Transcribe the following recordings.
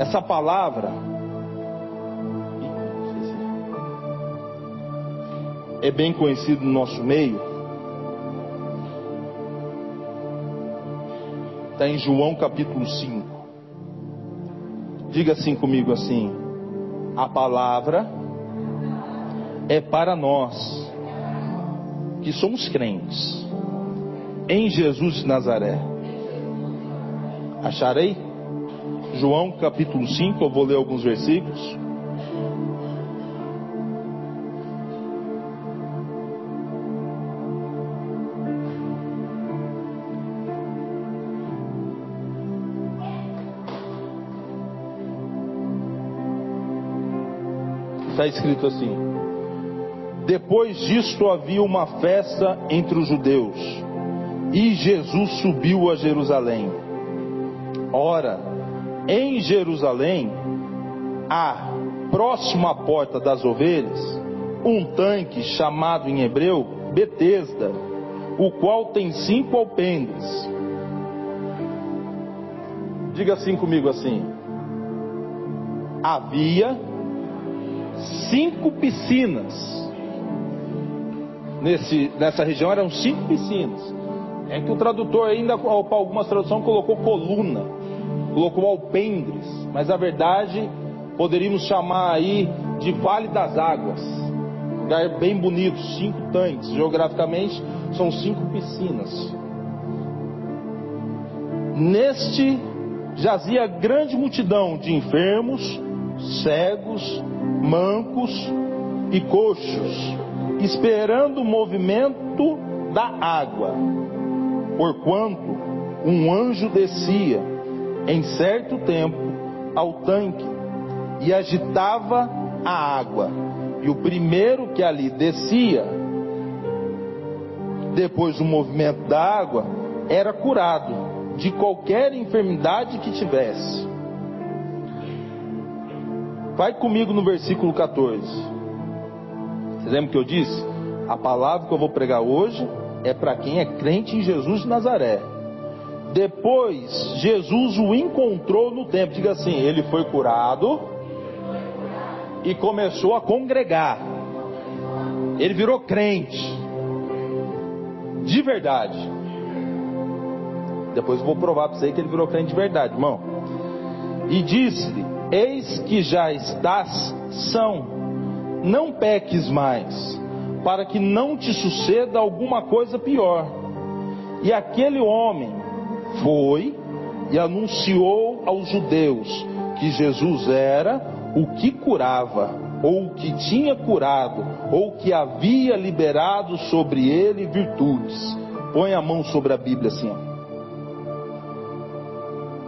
essa palavra é bem conhecido no nosso meio. Está em João capítulo 5. Diga assim comigo assim: a palavra é para nós que somos crentes em Jesus de Nazaré. Acharei? João capítulo 5, eu vou ler alguns versículos. Está escrito assim: Depois disto havia uma festa entre os judeus, e Jesus subiu a Jerusalém. Ora, em Jerusalém, há, próximo à porta das ovelhas, um tanque chamado em hebreu Betesda, o qual tem cinco alpendres. Diga assim comigo assim: havia cinco piscinas. Nesse, nessa região eram cinco piscinas. É que o tradutor ainda, para algumas traduções, colocou coluna, colocou alpendres, mas a verdade poderíamos chamar aí de Vale das Águas. Lugar bem bonito, cinco tanques. Geograficamente são cinco piscinas. Neste jazia grande multidão de enfermos, cegos, mancos e coxos, esperando o movimento da água. Porquanto um anjo descia em certo tempo ao tanque e agitava a água. E o primeiro que ali descia, depois do movimento da água, era curado de qualquer enfermidade que tivesse. Vai comigo no versículo 14. Vocês lembram que eu disse? A palavra que eu vou pregar hoje é para quem é crente em Jesus de Nazaré. Depois, Jesus o encontrou no templo. Diga assim: ele foi curado e começou a congregar. Ele virou crente. De verdade. Depois vou provar para você que ele virou crente de verdade, irmão. E disse-lhe: Eis que já estás são, não peques mais, para que não te suceda alguma coisa pior. E aquele homem foi e anunciou aos judeus que Jesus era o que curava, ou o que tinha curado, ou que havia liberado sobre ele virtudes. Põe a mão sobre a Bíblia assim. Ó.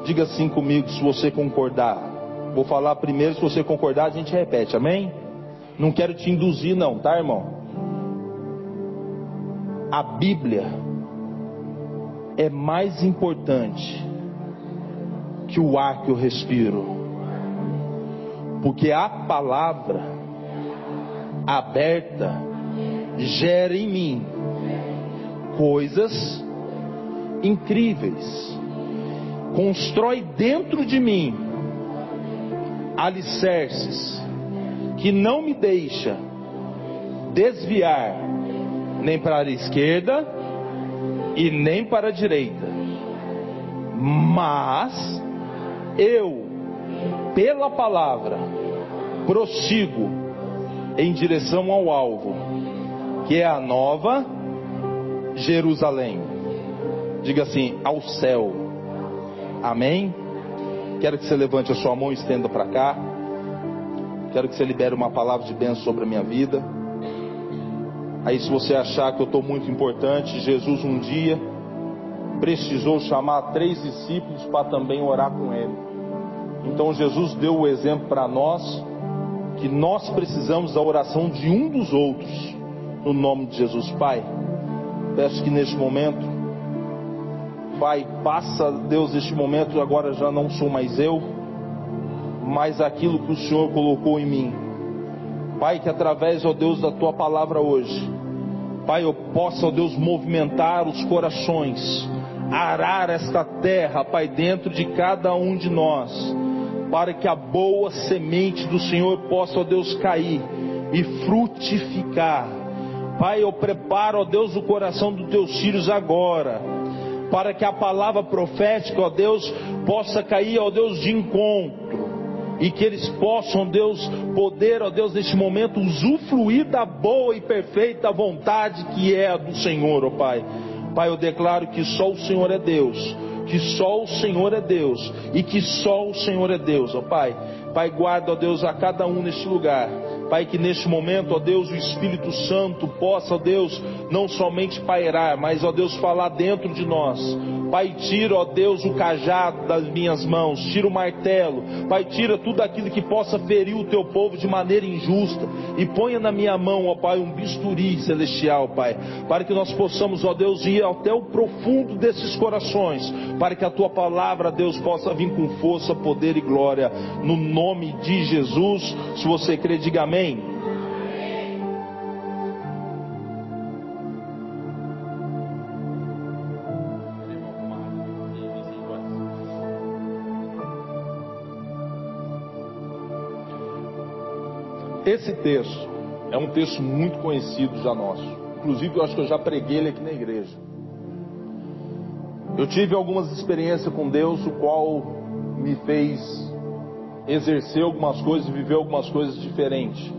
Diga assim comigo se você concordar. Vou falar primeiro, se você concordar, a gente repete, amém? Não quero te induzir, não, tá, irmão? A Bíblia é mais importante que o ar que eu respiro, porque a palavra aberta gera em mim coisas incríveis, constrói dentro de mim alicerces que não me deixa desviar nem para a esquerda e nem para a direita. Mas eu, pela palavra, prossigo em direção ao alvo, que é a nova Jerusalém. Diga assim, ao céu. Amém? Quero que você levante a sua mão e estenda para cá. Quero que você libere uma palavra de bênção sobre a minha vida. Aí, se você achar que eu estou muito importante, Jesus um dia precisou chamar três discípulos para também orar com ele. Então, Jesus deu o exemplo para nós que nós precisamos da oração de um dos outros, no nome de Jesus, Pai. Peço que neste momento Pai, passa, Deus, este momento, agora já não sou mais eu, mas aquilo que o Senhor colocou em mim. Pai, que através, ó Deus, da tua palavra hoje, Pai, eu possa, ó Deus, movimentar os corações, arar esta terra, Pai, dentro de cada um de nós, para que a boa semente do Senhor possa, ó Deus, cair e frutificar. Pai, eu preparo, ó Deus, o coração dos teus filhos agora, para que a palavra profética, ó Deus, possa cair, ó Deus, de encontro e que eles possam, Deus, poder, ó Deus, neste momento, usufruir da boa e perfeita vontade que é a do Senhor, ó Pai. Pai, eu declaro que só o Senhor é Deus, que só o Senhor é Deus e que só o Senhor é Deus, ó Pai. Pai, guarda, ó Deus, a cada um neste lugar. Pai, que neste momento, ó Deus, o Espírito Santo possa, ó Deus, não somente pairar, mas, ó Deus, falar dentro de nós. Pai, tira, ó Deus, o cajado das minhas mãos, tira o martelo. Pai, tira tudo aquilo que possa ferir o teu povo de maneira injusta e ponha na minha mão, ó Pai, um bisturi celestial, Pai, para que nós possamos, ó Deus, ir até o profundo desses corações, para que a tua palavra, Deus, possa vir com força, poder e glória, no nome de Jesus. Se você crê, diga amém. Esse texto é um texto muito conhecido já nosso. Inclusive, eu acho que eu já preguei ele aqui na igreja. Eu tive algumas experiências com Deus, o qual me fez exercer algumas coisas viver algumas coisas diferentes.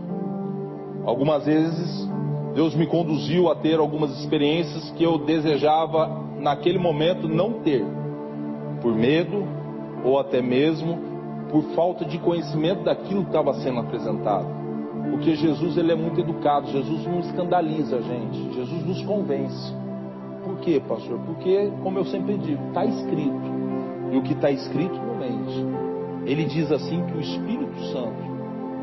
Algumas vezes, Deus me conduziu a ter algumas experiências que eu desejava naquele momento não ter, por medo ou até mesmo por falta de conhecimento daquilo que estava sendo apresentado. Porque Jesus ele é muito educado, Jesus não escandaliza a gente, Jesus nos convence. Por quê, pastor? Porque, como eu sempre digo, está escrito. E o que está escrito não mente. Ele diz assim que o Espírito Santo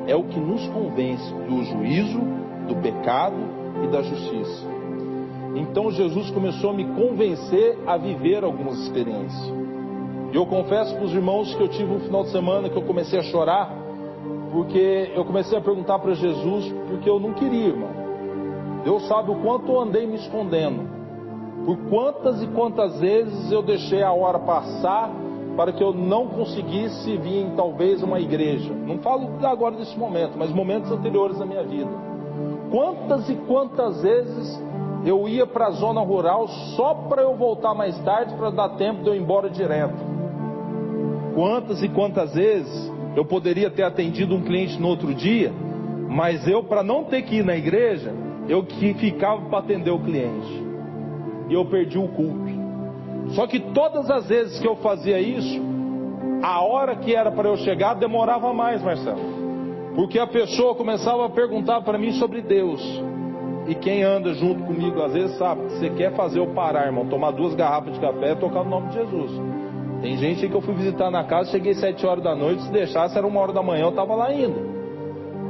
é o que nos convence do juízo, do pecado e da justiça. Então Jesus começou a me convencer a viver algumas experiências. E eu confesso para os irmãos que eu tive um final de semana que eu comecei a chorar porque eu comecei a perguntar para Jesus, porque eu não queria, irmão. Deus sabe o quanto eu andei me escondendo. Por quantas e quantas vezes eu deixei a hora passar para que eu não conseguisse vir em talvez uma igreja. Não falo agora desse momento, mas momentos anteriores da minha vida. Quantas e quantas vezes eu ia para a zona rural só para eu voltar mais tarde para dar tempo de eu ir embora direto. Quantas e quantas vezes eu poderia ter atendido um cliente no outro dia, mas eu, para não ter que ir na igreja, eu que ficava para atender o cliente. E eu perdi o culto. Só que todas as vezes que eu fazia isso, a hora que era para eu chegar demorava mais, Marcelo. Porque a pessoa começava a perguntar para mim sobre Deus. E quem anda junto comigo às vezes sabe que você quer fazer eu parar, irmão, tomar duas garrafas de café e tocar no nome de Jesus. Tem gente que eu fui visitar na casa, cheguei sete horas da noite, se deixasse era uma hora da manhã, eu estava lá ainda.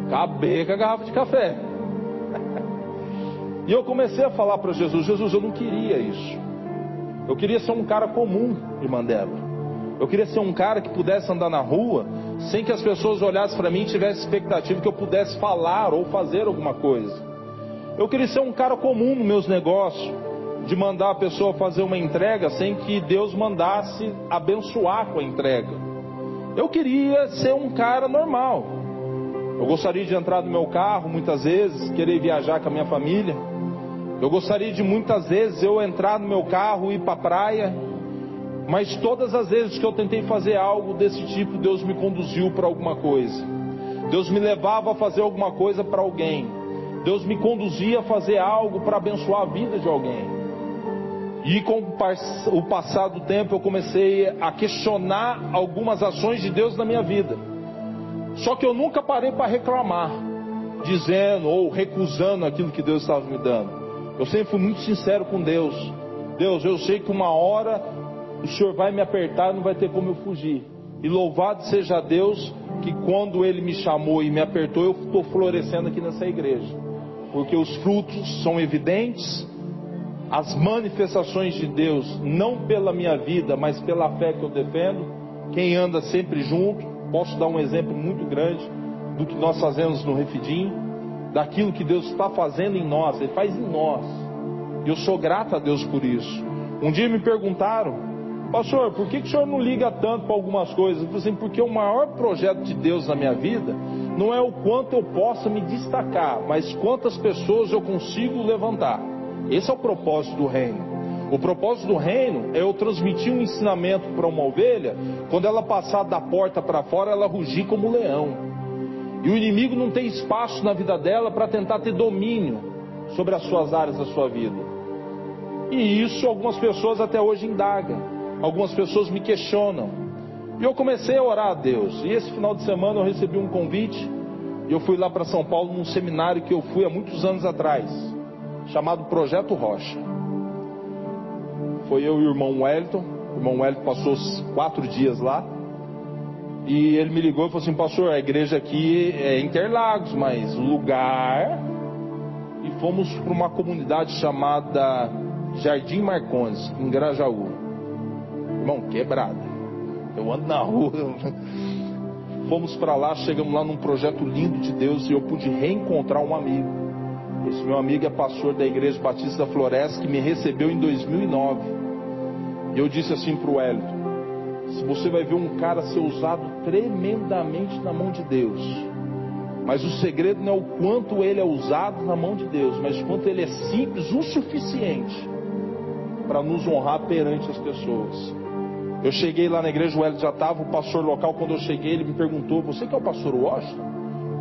Acabei com a garrafa de café. e eu comecei a falar para Jesus, Jesus, eu não queria isso. Eu queria ser um cara comum, irmã Débora. Eu queria ser um cara que pudesse andar na rua sem que as pessoas olhassem para mim e tivessem expectativa que eu pudesse falar ou fazer alguma coisa. Eu queria ser um cara comum nos meus negócios de mandar a pessoa fazer uma entrega sem que Deus mandasse abençoar com a entrega. Eu queria ser um cara normal. Eu gostaria de entrar no meu carro muitas vezes, querer viajar com a minha família. Eu gostaria de muitas vezes eu entrar no meu carro e ir para a praia. Mas todas as vezes que eu tentei fazer algo desse tipo, Deus me conduziu para alguma coisa. Deus me levava a fazer alguma coisa para alguém. Deus me conduzia a fazer algo para abençoar a vida de alguém. E com o passar do tempo eu comecei a questionar algumas ações de Deus na minha vida. Só que eu nunca parei para reclamar, dizendo ou recusando aquilo que Deus estava me dando. Eu sempre fui muito sincero com Deus. Deus, eu sei que uma hora o Senhor vai me apertar e não vai ter como eu fugir. E louvado seja Deus que quando Ele me chamou e me apertou, eu estou florescendo aqui nessa igreja. Porque os frutos são evidentes, as manifestações de Deus, não pela minha vida, mas pela fé que eu defendo. Quem anda sempre junto, posso dar um exemplo muito grande do que nós fazemos no Refidim, daquilo que Deus está fazendo em nós, Ele faz em nós. E eu sou grato a Deus por isso. Um dia me perguntaram Pastor, por que, que o senhor não liga tanto para algumas coisas? Eu falei assim, porque o maior projeto de Deus na minha vida não é o quanto eu possa me destacar, mas quantas pessoas eu consigo levantar. Esse é o propósito do reino. O propósito do reino é eu transmitir um ensinamento para uma ovelha, quando ela passar da porta para fora, ela rugir como um leão. E o inimigo não tem espaço na vida dela para tentar ter domínio sobre as suas áreas da sua vida. E isso algumas pessoas até hoje indagam, algumas pessoas me questionam. E eu comecei a orar a Deus. E esse final de semana eu recebi um convite e eu fui lá para São Paulo num seminário que eu fui há muitos anos atrás, chamado Projeto Rocha foi eu e o irmão Wellington. O irmão Wellington passou quatro dias lá. E ele me ligou e falou assim: Pastor, a igreja aqui é Interlagos, mas lugar. E fomos para uma comunidade chamada Jardim Marcondes, em Grajaú. Irmão, quebrada. Eu ando na rua. Fomos para lá, chegamos lá num projeto lindo de Deus e eu pude reencontrar um amigo. Esse meu amigo é pastor da Igreja Batista Floresta que me recebeu em 2009. E eu disse assim para o Wellington: você vai ver um cara ser usado tremendamente na mão de Deus, mas o segredo não é o quanto ele é usado na mão de Deus, mas quanto ele é simples o suficiente para nos honrar perante as pessoas. Eu cheguei lá na igreja, o Wellington já estava, o pastor local, quando eu cheguei, ele me perguntou: Você que é o pastor Washington?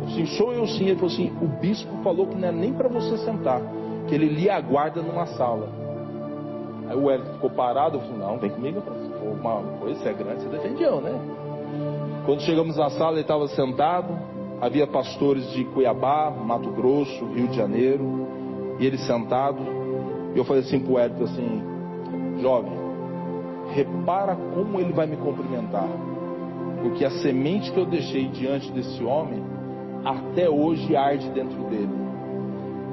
Eu disse: Sou eu sim. Ele falou assim: O bispo falou que não é nem para você sentar, que ele lhe aguarda numa sala. Aí o Hélio ficou parado, eu falei, não, vem comigo. Falei, uma coisa, é grande, você defende eu, né? Quando chegamos na sala, ele estava sentado, havia pastores de Cuiabá, Mato Grosso, Rio de Janeiro, e ele sentado, e eu falei assim para o Hélio, assim, jovem, repara como ele vai me cumprimentar, porque a semente que eu deixei diante desse homem, até hoje arde dentro dele.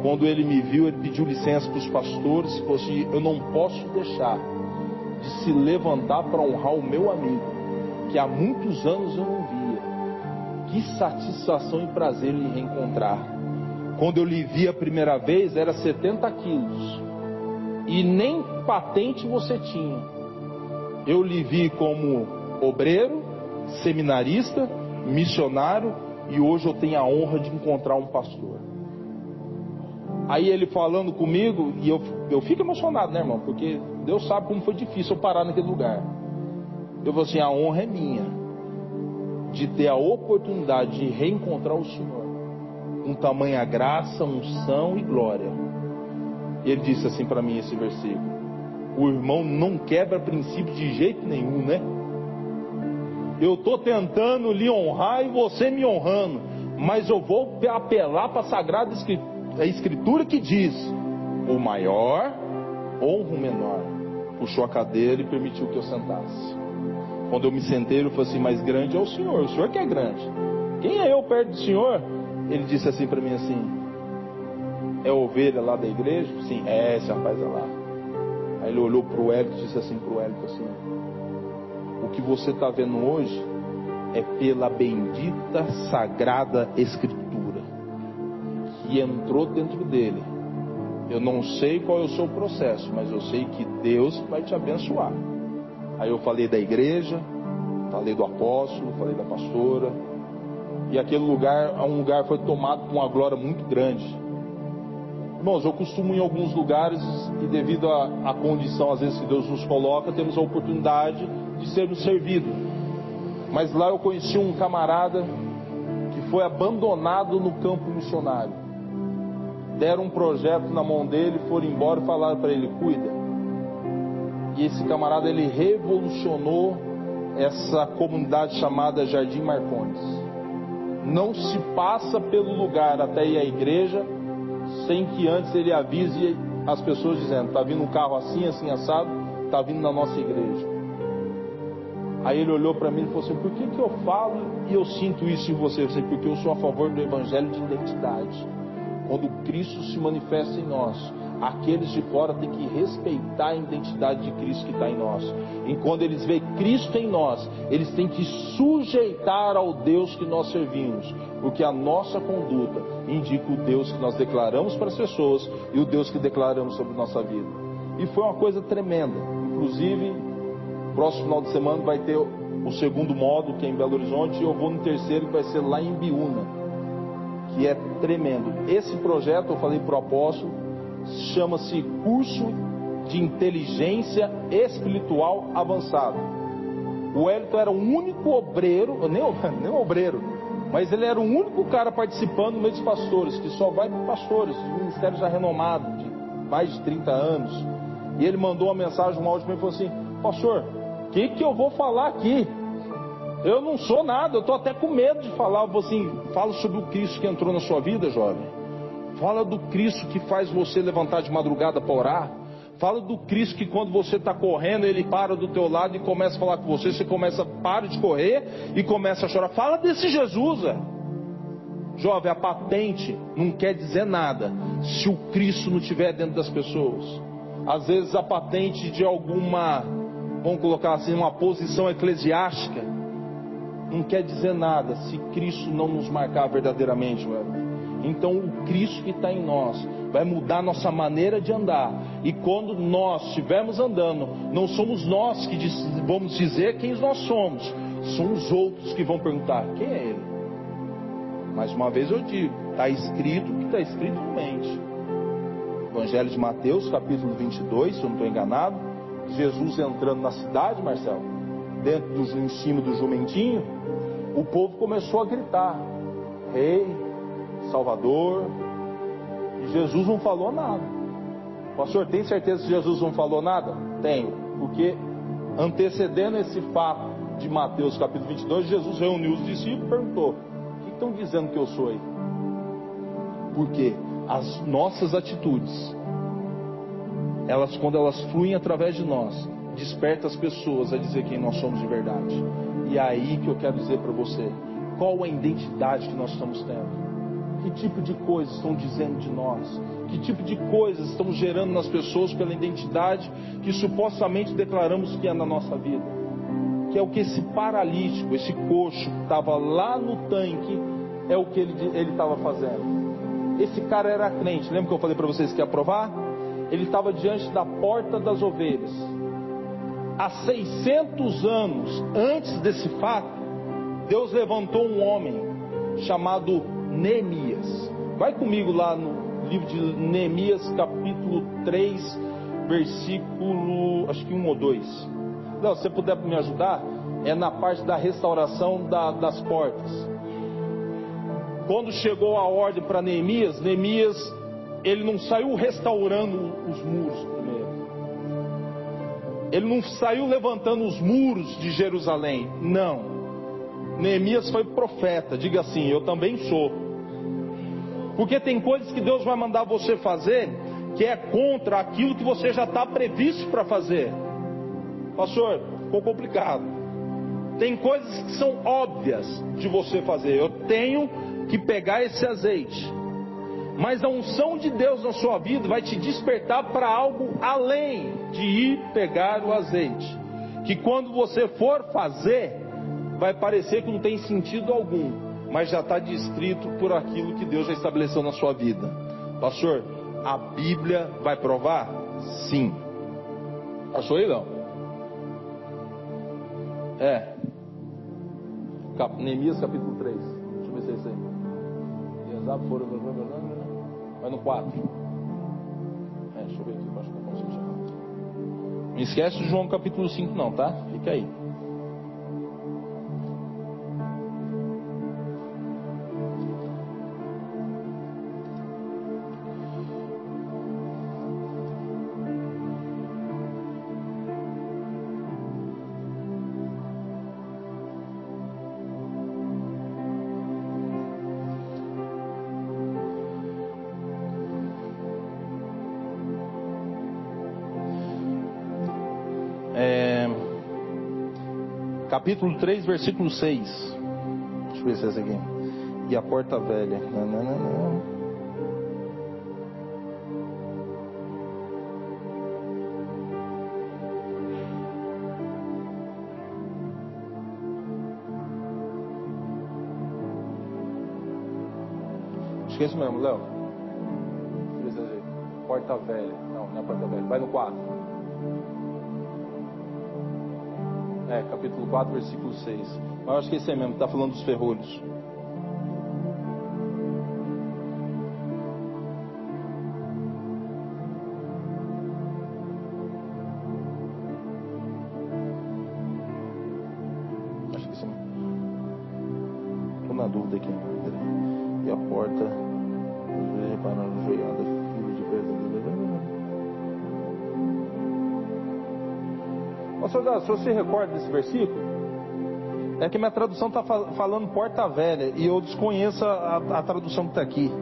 Quando ele me viu, ele pediu licença para os pastores e falou assim: Eu não posso deixar de se levantar para honrar o meu amigo, que há muitos anos eu não via. Que satisfação e prazer lhe reencontrar. Quando eu lhe vi a primeira vez, era 70 quilos. E nem patente você tinha. Eu lhe vi como obreiro, seminarista, missionário, e hoje eu tenho a honra de encontrar um pastor. Aí ele falando comigo, e eu, eu fico emocionado, né, irmão? Porque Deus sabe como foi difícil eu parar naquele lugar. Eu falei assim: a honra é minha, de ter a oportunidade de reencontrar o Senhor, com tamanha graça, unção e glória. Ele disse assim para mim esse versículo: o irmão não quebra princípio de jeito nenhum, né? Eu estou tentando lhe honrar e você me honrando, mas eu vou apelar para a Sagrada Escritura a escritura que diz: o maior honra o menor. Puxou a cadeira e permitiu que eu sentasse. Quando eu me sentei, ele falou assim: mais grande é o Senhor, o Senhor que é grande. Quem é eu perto do Senhor? Ele disse assim para mim assim: é ovelha lá da igreja? Sim, é, esse rapaz é lá. Aí ele olhou para o Hélio e disse assim para o Hélio assim: o que você está vendo hoje é pela bendita sagrada escritura e entrou dentro dele. Eu não sei qual é o seu processo, mas eu sei que Deus vai te abençoar. Aí eu falei da igreja, falei do apóstolo, falei da pastora. E aquele lugar, um lugar foi tomado com uma glória muito grande. Irmãos, eu costumo em alguns lugares e devido à condição às vezes que Deus nos coloca, temos a oportunidade de sermos servidos. Mas lá eu conheci um camarada que foi abandonado no campo missionário deram um projeto na mão dele, foram embora e falaram para ele: cuida. E esse camarada ele revolucionou essa comunidade chamada Jardim Marcondes. Não se passa pelo lugar até ir à igreja sem que antes ele avise as pessoas dizendo: está vindo um carro assim, assim assado, está vindo na nossa igreja. Aí ele olhou para mim e falou assim: Por que, que eu falo e eu sinto isso em você? Eu sei, porque eu sou a favor do evangelho de identidade. Quando Cristo se manifesta em nós, aqueles de fora têm que respeitar a identidade de Cristo que está em nós. E quando eles veem Cristo em nós, eles têm que sujeitar ao Deus que nós servimos, porque a nossa conduta indica o Deus que nós declaramos para as pessoas e o Deus que declaramos sobre nossa vida. E foi uma coisa tremenda. Inclusive, Próximo final de semana vai ter o segundo módulo, que é em Belo Horizonte, e eu vou no terceiro, que vai ser lá em Biúna, que é tremendo. Esse projeto, eu falei para o apóstolo, chama-se Curso de Inteligência Espiritual Avançado. O Elton era o único obreiro, nem, nem obreiro, mas ele era o único cara participando no dos pastores, que só vai para pastores, ministério já renomado, de mais de 30 anos. E ele mandou uma mensagem, um áudio para mim e falou assim: Pastor, o que, que eu vou falar aqui? Eu não sou nada, eu estou até com medo de falar. Eu vou assim, fala sobre o Cristo que entrou na sua vida, jovem. Fala do Cristo que faz você levantar de madrugada para orar. Fala do Cristo que quando você está correndo, ele para do teu lado e começa a falar com você, você começa, para de correr e começa a chorar. Fala desse Jesus, é. Jovem, a patente não quer dizer nada se o Cristo não estiver dentro das pessoas. Às vezes a patente de alguma, vamos colocar assim, uma posição eclesiástica, não quer dizer nada se Cristo não nos marcar verdadeiramente, velho. Então o Cristo que está em nós vai mudar nossa maneira de andar. E quando nós estivermos andando, não somos nós que vamos dizer quem nós somos, são os outros que vão perguntar: quem é ele? Mais uma vez eu digo: está escrito o que está escrito no mente. Evangelho de Mateus, capítulo 22, se eu não estou enganado. Jesus entrando na cidade, Marcelo, dentro do, em cima do jumentinho, o povo começou a gritar: Rei, Salvador, e Jesus não falou nada. Pastor, tem certeza que Jesus não falou nada? Tenho, porque antecedendo esse fato de Mateus capítulo 22, Jesus reuniu os discípulos e perguntou: O que estão dizendo que eu sou aí? Porque as nossas atitudes, elas quando elas fluem através de nós, despertam as pessoas a dizer quem nós somos de verdade. E é aí que eu quero dizer para você, qual a identidade que nós estamos tendo? Que tipo de coisas estão dizendo de nós? Que tipo de coisas estão gerando nas pessoas pela identidade que supostamente declaramos que é na nossa vida? Que é o que esse paralítico, esse coxo que estava lá no tanque, é o que ele estava fazendo. Esse cara era crente, lembra que eu falei para vocês que ia provar? Ele estava diante da porta das ovelhas. Há 600 anos antes desse fato, Deus levantou um homem chamado Neemias. Vai comigo lá no livro de Neemias, capítulo 3, versículo, acho que 1 ou 2. Não, se você puder me ajudar, é na parte da restauração da, das portas. Quando chegou a ordem para Neemias, Neemias, ele não saiu restaurando os muros primeiro. Ele não saiu levantando os muros de Jerusalém. Não. Neemias foi profeta, diga assim: Eu também sou. Porque tem coisas que Deus vai mandar você fazer que é contra aquilo que você já está previsto para fazer. Pastor, ficou complicado. Tem coisas que são óbvias de você fazer. Eu tenho que pegar esse azeite. Mas a unção de Deus na sua vida vai te despertar para algo além de ir pegar o azeite. Que quando você for fazer, vai parecer que não tem sentido algum, mas já está descrito por aquilo que Deus já estabeleceu na sua vida. Pastor, a Bíblia vai provar? Sim. Achou aí, não? É. Cap... Neemias capítulo 3. Deixa eu ver se é isso aí. Exato, foram. Vai no 4. É, deixa eu ver aqui, Não esquece João capítulo 5, não, tá? Fica aí. Capítulo 3, versículo 6. Deixa eu ver se é essa aqui. E a porta velha. Não, não, não, não. Esquece mesmo, Léo. Porta velha. Não, não é porta velha. Vai no 4. É, capítulo 4, versículo 6. Mas eu acho que esse é mesmo, está falando dos ferrolhos. Se você recorda desse versículo, é que minha tradução está falando porta velha e eu desconheço a, a tradução que está aqui.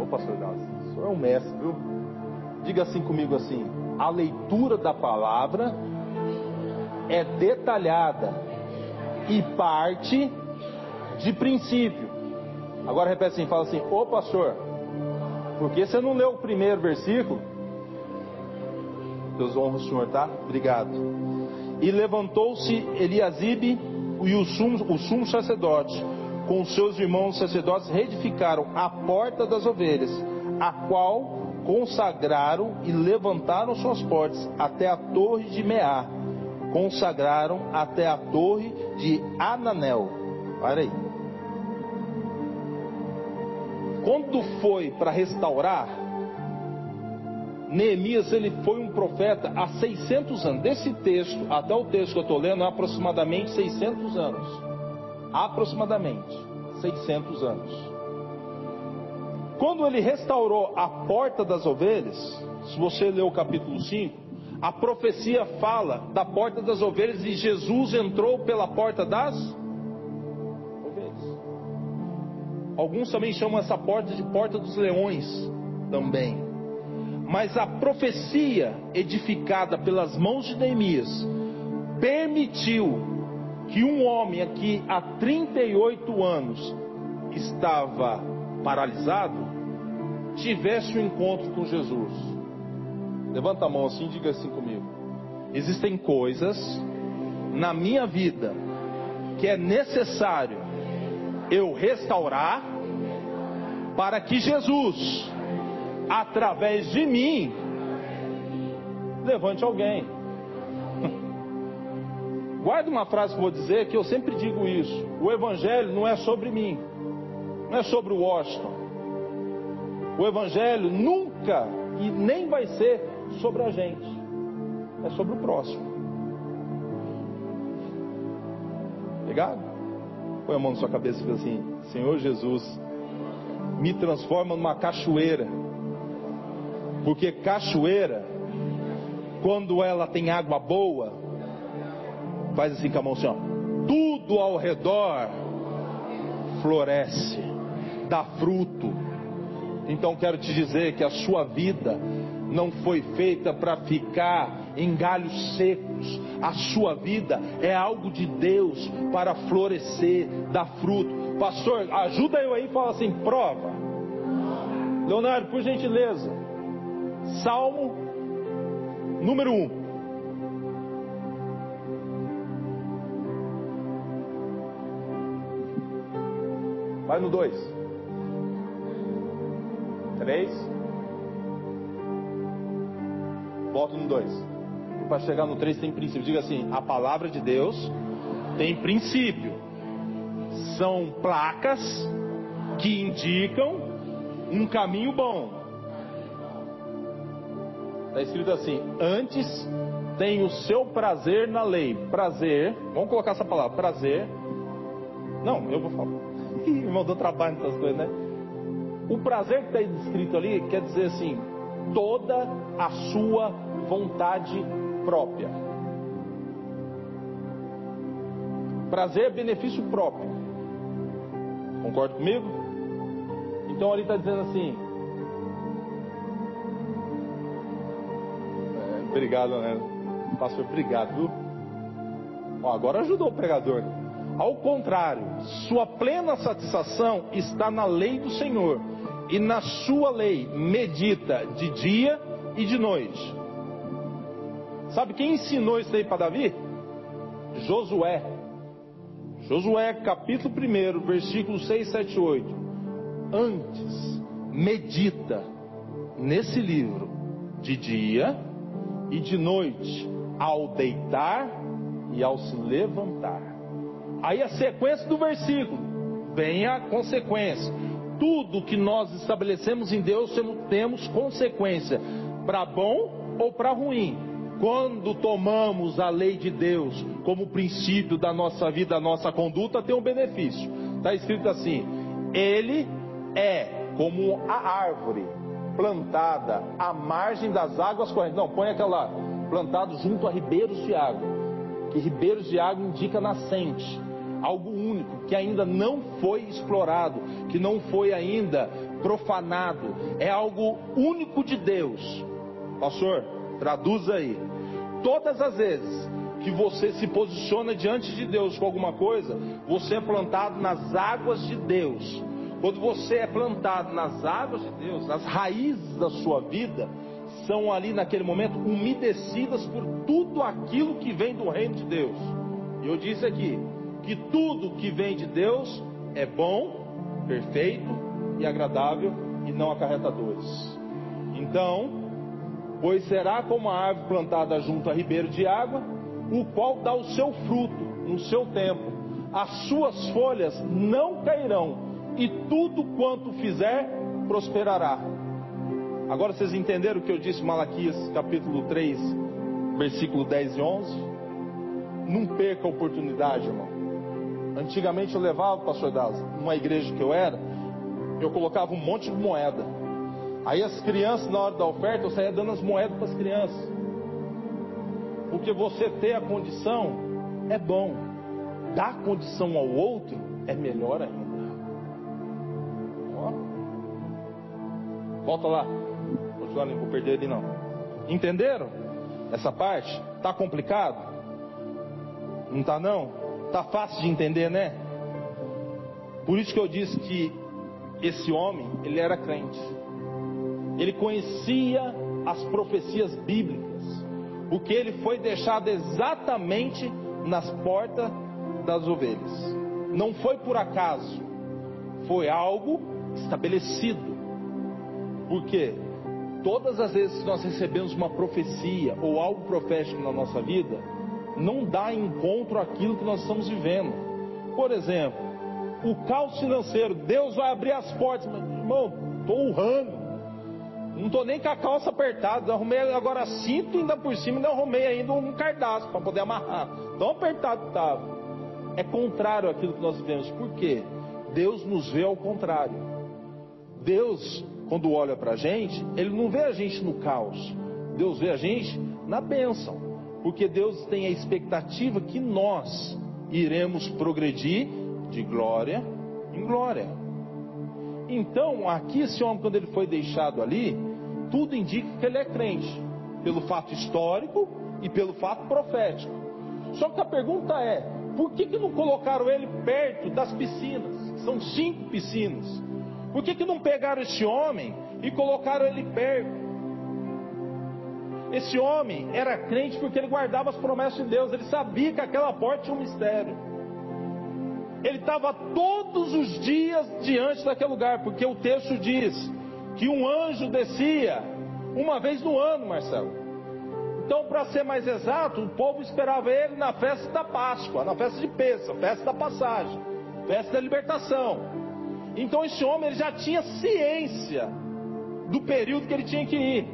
Ô pastor Gás, o senhor é um mestre, viu? Diga assim comigo assim: a leitura da palavra é detalhada e parte de princípio. Agora repete assim, fala assim, ô pastor, porque você não leu o primeiro versículo? Deus honra o Senhor, tá? Obrigado. E levantou-se Eliasibe e o sumo, o sumo sacerdote, com seus irmãos sacerdotes, reedificaram a porta das ovelhas, a qual consagraram e levantaram suas portas até a torre de Meá, consagraram até a torre de Ananel. Para aí. Quando foi para restaurar, Neemias ele foi um profeta há 600 anos. Desse texto até o texto que eu estou lendo, é aproximadamente 600 anos. Aproximadamente 600 anos. Quando ele restaurou a porta das ovelhas, se você ler o capítulo 5, a profecia fala da porta das ovelhas e Jesus entrou pela porta das Alguns também chamam essa porta de porta dos leões também. Mas a profecia edificada pelas mãos de Neemias permitiu que um homem aqui há 38 anos estava paralisado tivesse um encontro com Jesus. Levanta a mão assim e diga assim comigo. Existem coisas na minha vida que é necessário eu restaurar, para que Jesus, através de mim, levante alguém. Guarda uma frase que vou dizer, que eu sempre digo isso: o Evangelho não é sobre mim, não é sobre o Washington. O Evangelho nunca e nem vai ser sobre a gente, é sobre o próximo. Ligado? Põe a mão na sua cabeça e diz assim: Senhor Jesus, me transforma numa cachoeira. Porque cachoeira, quando ela tem água boa, faz assim com a mão assim, ó, tudo ao redor floresce, dá fruto. Então quero te dizer que a sua vida não foi feita para ficar em galhos secos. A sua vida é algo de Deus para florescer, dar fruto. Pastor, ajuda eu aí e fala assim: prova. Leonardo, por gentileza. Salmo número 1. Um. Vai no 2. 3. Volta no 2 para chegar no 3 tem princípio. Diga assim: a palavra de Deus tem princípio. São placas que indicam um caminho bom. Está escrito assim: antes tem o seu prazer na lei. Prazer, vamos colocar essa palavra: prazer. Não, eu vou falar. Irmão, dou trabalho nessas coisas, né? O prazer que está escrito ali quer dizer assim: toda a sua vontade própria. Prazer é benefício próprio. Concorda comigo? Então ali está dizendo assim. É, obrigado, né? Pastor, obrigado? Ó, agora ajudou o pregador. Ao contrário, sua plena satisfação está na lei do Senhor, e na sua lei medita de dia e de noite. Sabe quem ensinou isso aí para Davi? Josué. Josué, capítulo 1, versículos 6, 7 8. antes medita nesse livro de dia e de noite, ao deitar e ao se levantar. Aí a sequência do versículo, vem a consequência. Tudo que nós estabelecemos em Deus temos consequência, para bom ou para ruim. Quando tomamos a lei de Deus como princípio da nossa vida, da nossa conduta, tem um benefício. Está escrito assim: Ele é como a árvore plantada à margem das águas correntes. Não, põe aquela plantado junto a ribeiros de água. Que ribeiros de água indica nascente, algo único que ainda não foi explorado, que não foi ainda profanado, é algo único de Deus. Pastor, traduz aí. Todas as vezes que você se posiciona diante de Deus com alguma coisa, você é plantado nas águas de Deus. Quando você é plantado nas águas de Deus, as raízes da sua vida são ali naquele momento umedecidas por tudo aquilo que vem do reino de Deus. E eu disse aqui que tudo que vem de Deus é bom, perfeito e agradável e não acarreta dores. Então, pois será como a árvore plantada junto a ribeiro de água, o qual dá o seu fruto no seu tempo. As suas folhas não cairão, e tudo quanto fizer prosperará. Agora vocês entenderam o que eu disse Malaquias capítulo 3, versículo 10 e 11? Não perca a oportunidade, irmão. Antigamente eu levava, pastor Dallas, numa igreja que eu era, eu colocava um monte de moeda. Aí as crianças, na hora da oferta, eu saía dando as moedas para as crianças. Porque você ter a condição é bom. Dar condição ao outro é melhor ainda. Volta lá. Continua, não vou perder ali não. Entenderam? Essa parte? Tá complicado? Não tá não? Tá fácil de entender, né? Por isso que eu disse que esse homem, ele era crente. Ele conhecia as profecias bíblicas. Porque ele foi deixado exatamente nas portas das ovelhas. Não foi por acaso. Foi algo estabelecido. Porque todas as vezes que nós recebemos uma profecia ou algo profético na nossa vida, não dá encontro àquilo que nós estamos vivendo. Por exemplo, o caos financeiro, Deus vai abrir as portas, mas, irmão, estou urrando. Não estou nem com a calça apertada, arrumei agora cinto ainda por cima ainda arrumei ainda um cardaço para poder amarrar. Tão apertado estava. É contrário àquilo que nós vivemos. Por quê? Deus nos vê ao contrário. Deus quando olha para a gente, Ele não vê a gente no caos. Deus vê a gente na bênção. Porque Deus tem a expectativa que nós iremos progredir de glória em glória. Então, aqui esse homem, quando ele foi deixado ali, tudo indica que ele é crente, pelo fato histórico e pelo fato profético. Só que a pergunta é: por que, que não colocaram ele perto das piscinas? São cinco piscinas. Por que, que não pegaram esse homem e colocaram ele perto? Esse homem era crente porque ele guardava as promessas de Deus, ele sabia que aquela porta tinha um mistério. Ele estava todos os dias diante daquele lugar, porque o texto diz que um anjo descia uma vez no ano, Marcelo. Então, para ser mais exato, o povo esperava ele na festa da Páscoa, na festa de Pêssego, festa da passagem, festa da libertação. Então esse homem ele já tinha ciência do período que ele tinha que ir.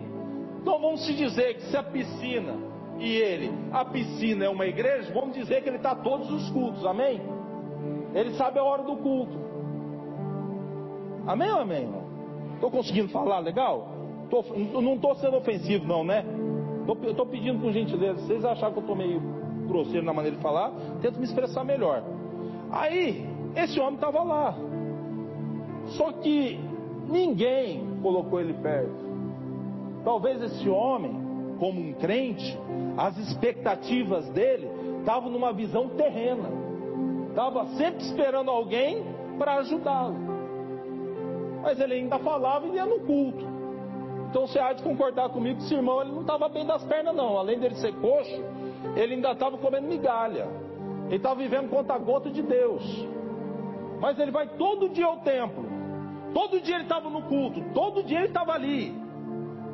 Então vamos se dizer que se a piscina e ele, a piscina é uma igreja, vamos dizer que ele está todos os cultos, amém? Ele sabe a hora do culto. Amém ou amém? Estou conseguindo falar legal? Tô, não estou sendo ofensivo, não, né? Estou pedindo por gentileza. Vocês acharem que eu estou meio grosseiro na maneira de falar, tento me expressar melhor. Aí, esse homem estava lá. Só que ninguém colocou ele perto. Talvez esse homem, como um crente, as expectativas dele estavam numa visão terrena. Estava sempre esperando alguém para ajudá-lo. Mas ele ainda falava e ia no culto. Então você há de concordar comigo que esse irmão ele não estava bem das pernas, não. Além dele ser coxo, ele ainda estava comendo migalha. Ele estava vivendo conta gota de Deus. Mas ele vai todo dia ao templo Todo dia ele estava no culto, todo dia ele estava ali.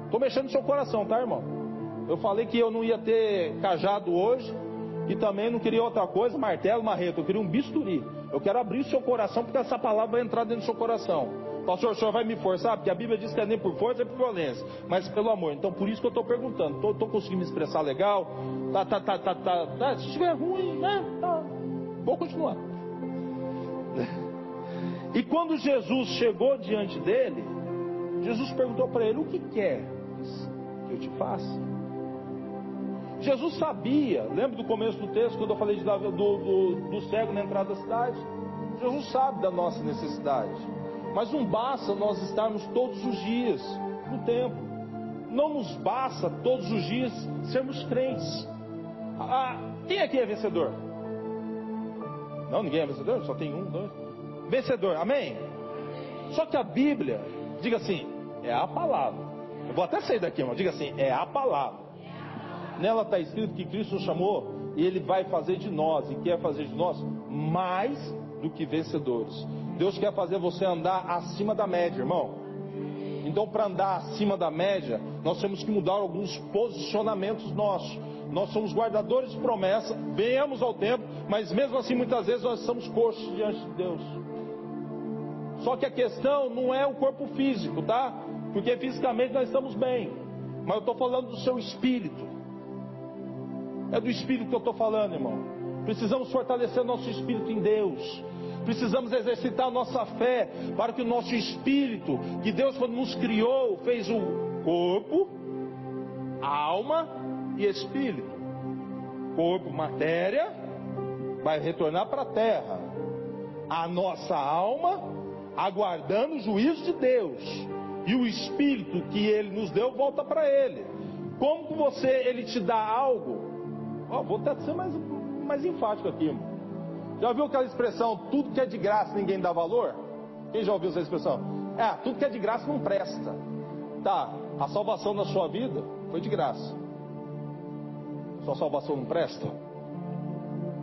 Estou mexendo no seu coração, tá, irmão? Eu falei que eu não ia ter cajado hoje e também não queria outra coisa, martelo, marreta. Eu queria um bisturi. Eu quero abrir o seu coração porque essa palavra vai entrar dentro do seu coração. Pastor, o senhor vai me forçar? Porque a Bíblia diz que é nem por força, é por violência. Mas pelo amor. Então por isso que eu estou perguntando. Estou conseguindo me expressar legal? Tá, tá, tá, tá, tá, tá. Se estiver ruim, né? Tá. Vou continuar. E quando Jesus chegou diante dele, Jesus perguntou para ele: O que quer que eu te faça? Jesus sabia, lembra do começo do texto, quando eu falei de, do, do, do cego na entrada da cidade? Jesus sabe da nossa necessidade. Mas não basta nós estarmos todos os dias no templo. Não nos basta todos os dias sermos crentes. Ah, quem aqui é vencedor? Não, ninguém é vencedor? Só tem um, dois. Vencedor, amém? Só que a Bíblia, diga assim, é a palavra. Eu vou até sair daqui, irmão. Diga assim, é a palavra. Nela está escrito que Cristo chamou e Ele vai fazer de nós e quer fazer de nós mais do que vencedores. Deus quer fazer você andar acima da média, irmão. Então, para andar acima da média, nós temos que mudar alguns posicionamentos nossos. Nós somos guardadores de promessa, venhamos ao tempo, mas mesmo assim, muitas vezes nós somos coxos diante de Deus. Só que a questão não é o corpo físico, tá? Porque fisicamente nós estamos bem. Mas eu estou falando do seu espírito. É do espírito que eu estou falando, irmão. Precisamos fortalecer nosso espírito em Deus. Precisamos exercitar nossa fé para que o nosso espírito, que Deus quando nos criou, fez o corpo, alma e espírito. Corpo, matéria, vai retornar para a terra. A nossa alma, aguardando o juízo de Deus. E o espírito que ele nos deu volta para ele. Como você, ele te dá algo, Vou até ser mais, mais enfático aqui. Já ouviu aquela expressão, tudo que é de graça ninguém dá valor? Quem já ouviu essa expressão? É, tudo que é de graça não presta. Tá, a salvação na sua vida foi de graça. Sua salvação não presta?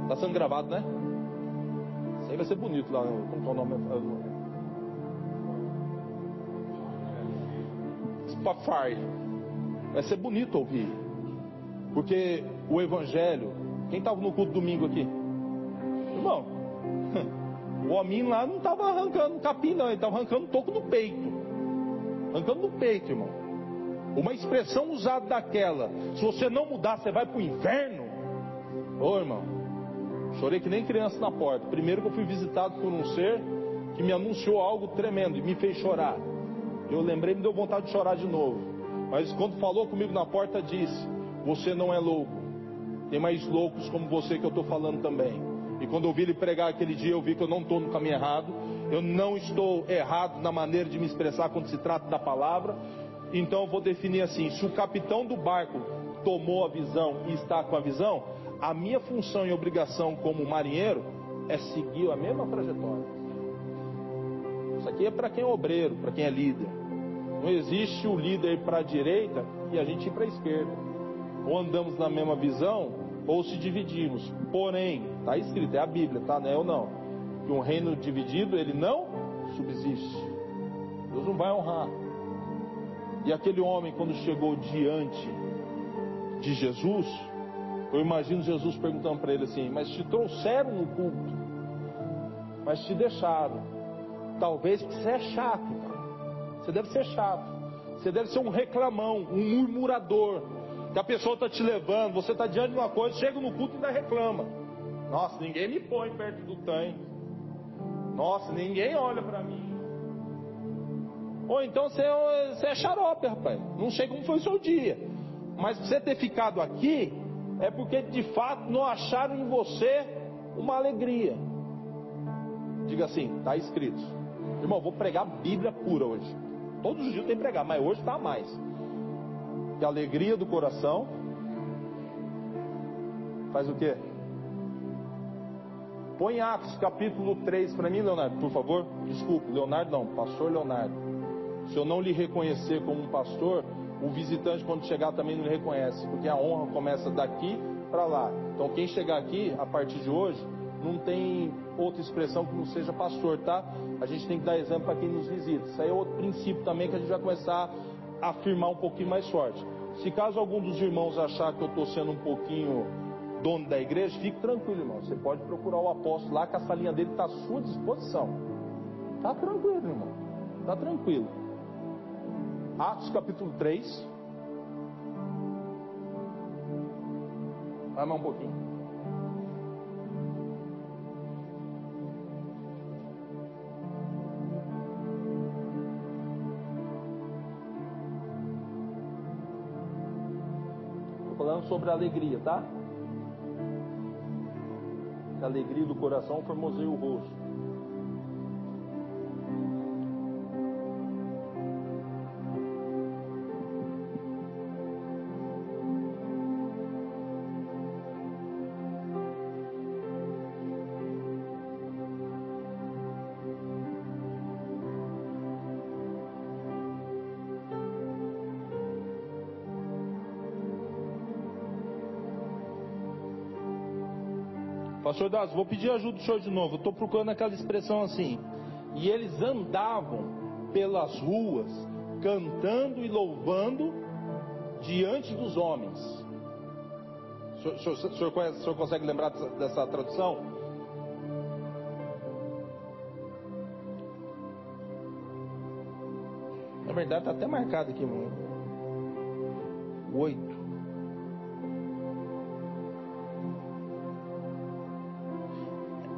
Está sendo gravado, né? Isso aí vai ser bonito lá. Como que é o nome? Spotify. Vai ser bonito ouvir. Porque o Evangelho. Quem estava no culto domingo aqui? Irmão, o homem lá não estava arrancando capim, não, ele estava arrancando toco no peito. Arrancando no peito, irmão. Uma expressão usada daquela. Se você não mudar, você vai para o inferno. Ô irmão, chorei que nem criança na porta. Primeiro que eu fui visitado por um ser que me anunciou algo tremendo e me fez chorar. Eu lembrei, me deu vontade de chorar de novo. Mas quando falou comigo na porta, disse: Você não é louco. Tem mais loucos como você que eu estou falando também. E quando eu vi ele pregar aquele dia, eu vi que eu não estou no caminho errado. Eu não estou errado na maneira de me expressar quando se trata da palavra. Então eu vou definir assim: se o capitão do barco tomou a visão e está com a visão, a minha função e obrigação como marinheiro é seguir a mesma trajetória. Isso aqui é para quem é obreiro, para quem é líder. Não existe o líder para a direita e a gente ir para a esquerda ou andamos na mesma visão, ou se dividimos. Porém, está escrito, é a Bíblia, tá? Não é ou não? Que um reino dividido, ele não subsiste. Deus não vai honrar. E aquele homem, quando chegou diante de Jesus, eu imagino Jesus perguntando para ele assim: Mas te trouxeram no culto, mas te deixaram. Talvez porque você é chato, cara. Você deve ser chato. Você deve ser um reclamão, um murmurador que a pessoa está te levando, você está diante de uma coisa, chega no culto e ainda reclama. Nossa, ninguém me põe perto do tanque. Nossa, ninguém olha para mim. Ou então você, você é xarope, rapaz. Não sei como foi o seu dia. Mas você ter ficado aqui é porque de fato não acharam em você uma alegria. Diga assim, está escrito. Irmão, vou pregar Bíblia pura hoje. Todos os dias tem que pregar, mas hoje está mais que a alegria do coração faz o quê? Põe Atos capítulo 3 para mim, Leonardo, por favor. Desculpe, Leonardo não, pastor Leonardo. Se eu não lhe reconhecer como um pastor, o visitante quando chegar também não lhe reconhece, porque a honra começa daqui para lá. Então quem chegar aqui a partir de hoje não tem outra expressão que não seja pastor, tá? A gente tem que dar exemplo para quem nos visita. Isso aí é outro princípio também que a gente vai começar afirmar um pouquinho mais forte. Se caso algum dos irmãos achar que eu estou sendo um pouquinho dono da igreja, fique tranquilo, irmão. Você pode procurar o apóstolo lá, que a salinha dele está à sua disposição. Tá tranquilo, irmão. Tá tranquilo. Atos capítulo 3. Vai mais um pouquinho. Sobre a alegria, tá? A alegria do coração formoseia o rosto. Das, vou pedir ajuda do senhor de novo. Estou procurando aquela expressão assim. E eles andavam pelas ruas, cantando e louvando diante dos homens. O senhor, o senhor, o senhor, conhece, o senhor consegue lembrar dessa, dessa tradução? Na verdade, está até marcado aqui, mano. Oito.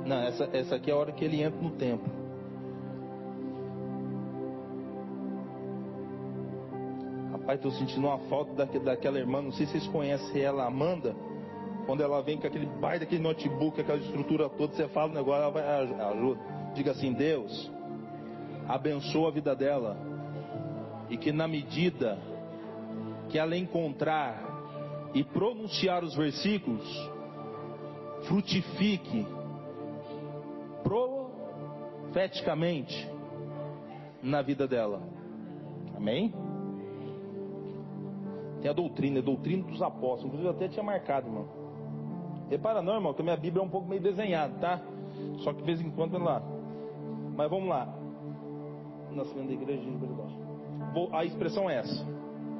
Não, essa, essa aqui é a hora que ele entra no templo. Rapaz, estou sentindo uma falta da, daquela irmã. Não sei se vocês conhecem ela, Amanda. Quando ela vem com aquele baita daquele notebook, aquela estrutura toda, você fala o negócio, ela vai ajuda. Diga assim: Deus, abençoa a vida dela. E que na medida que ela encontrar e pronunciar os versículos, frutifique profeticamente na vida dela. Amém? Tem a doutrina, a doutrina dos apóstolos. Inclusive eu até tinha marcado, irmão. Repara não, irmão, que a minha Bíblia é um pouco meio desenhada, tá? Só que de vez em quando é lá. Mas vamos lá. Nascimento da igreja de Vou, A expressão é essa.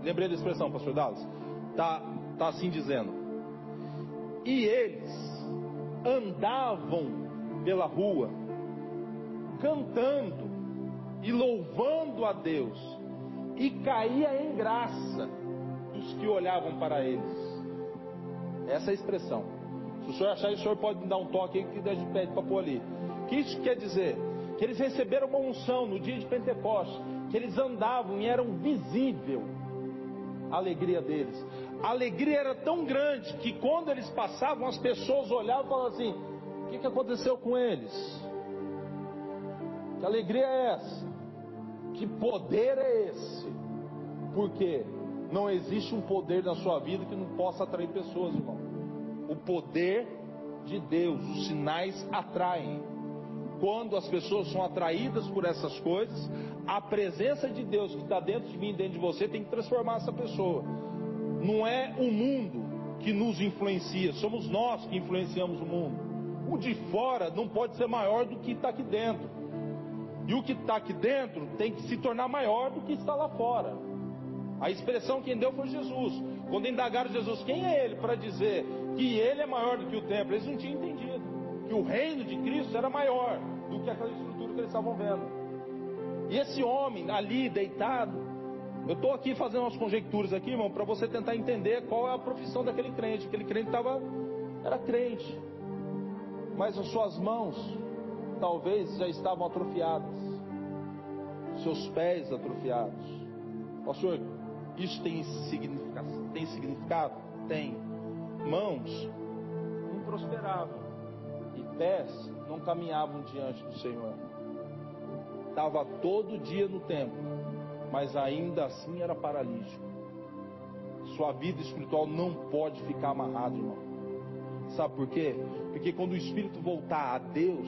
Lembrei da expressão, pastor Dallas? Tá, tá assim dizendo. E eles andavam pela rua, cantando e louvando a Deus, e caía em graça dos que olhavam para eles. Essa é a expressão. Se o senhor achar o senhor pode me dar um toque aí que gente pede para pôr ali. O que isso quer dizer? Que eles receberam uma unção no dia de Pentecostes, que eles andavam e eram visível a alegria deles. A alegria era tão grande que quando eles passavam, as pessoas olhavam e falavam assim: o que, que aconteceu com eles? Que alegria é essa? Que poder é esse? Porque não existe um poder na sua vida que não possa atrair pessoas, irmão. O poder de Deus, os sinais atraem. Quando as pessoas são atraídas por essas coisas, a presença de Deus que está dentro de mim, dentro de você, tem que transformar essa pessoa. Não é o mundo que nos influencia, somos nós que influenciamos o mundo. O de fora não pode ser maior do que está aqui dentro. E o que está aqui dentro tem que se tornar maior do que está lá fora. A expressão quem deu foi Jesus. Quando indagaram Jesus, quem é ele para dizer que ele é maior do que o templo? Eles não tinham entendido que o reino de Cristo era maior do que aquela estrutura que eles estavam vendo. E esse homem ali deitado, eu estou aqui fazendo umas conjecturas aqui, irmão, para você tentar entender qual é a profissão daquele crente. Aquele crente estava era crente, mas as suas mãos talvez já estavam atrofiadas, seus pés atrofiados. Ó Senhor, isso tem? Tem significado? Tem. Mãos não prosperavam e pés não caminhavam diante do Senhor. Estava todo dia no templo, mas ainda assim era paralítico. Sua vida espiritual não pode ficar amarrada, irmão. Sabe por quê? Porque quando o espírito voltar a Deus,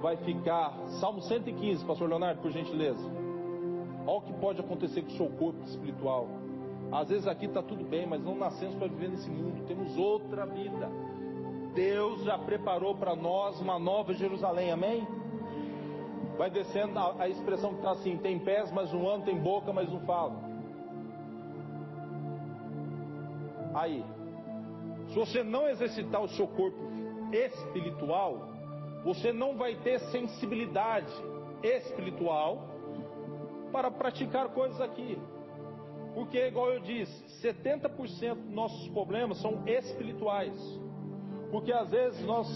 vai ficar. Salmo 115, Pastor Leonardo, por gentileza. Olha o que pode acontecer com o seu corpo espiritual. Às vezes aqui está tudo bem, mas não nascemos para viver nesse mundo. Temos outra vida. Deus já preparou para nós uma nova Jerusalém, amém? Vai descendo a, a expressão que está assim: tem pés, mas não anda, tem boca, mas não fala. Aí, se você não exercitar o seu corpo espiritual, você não vai ter sensibilidade espiritual para praticar coisas aqui. Porque, igual eu disse, 70% dos nossos problemas são espirituais. Porque às vezes nós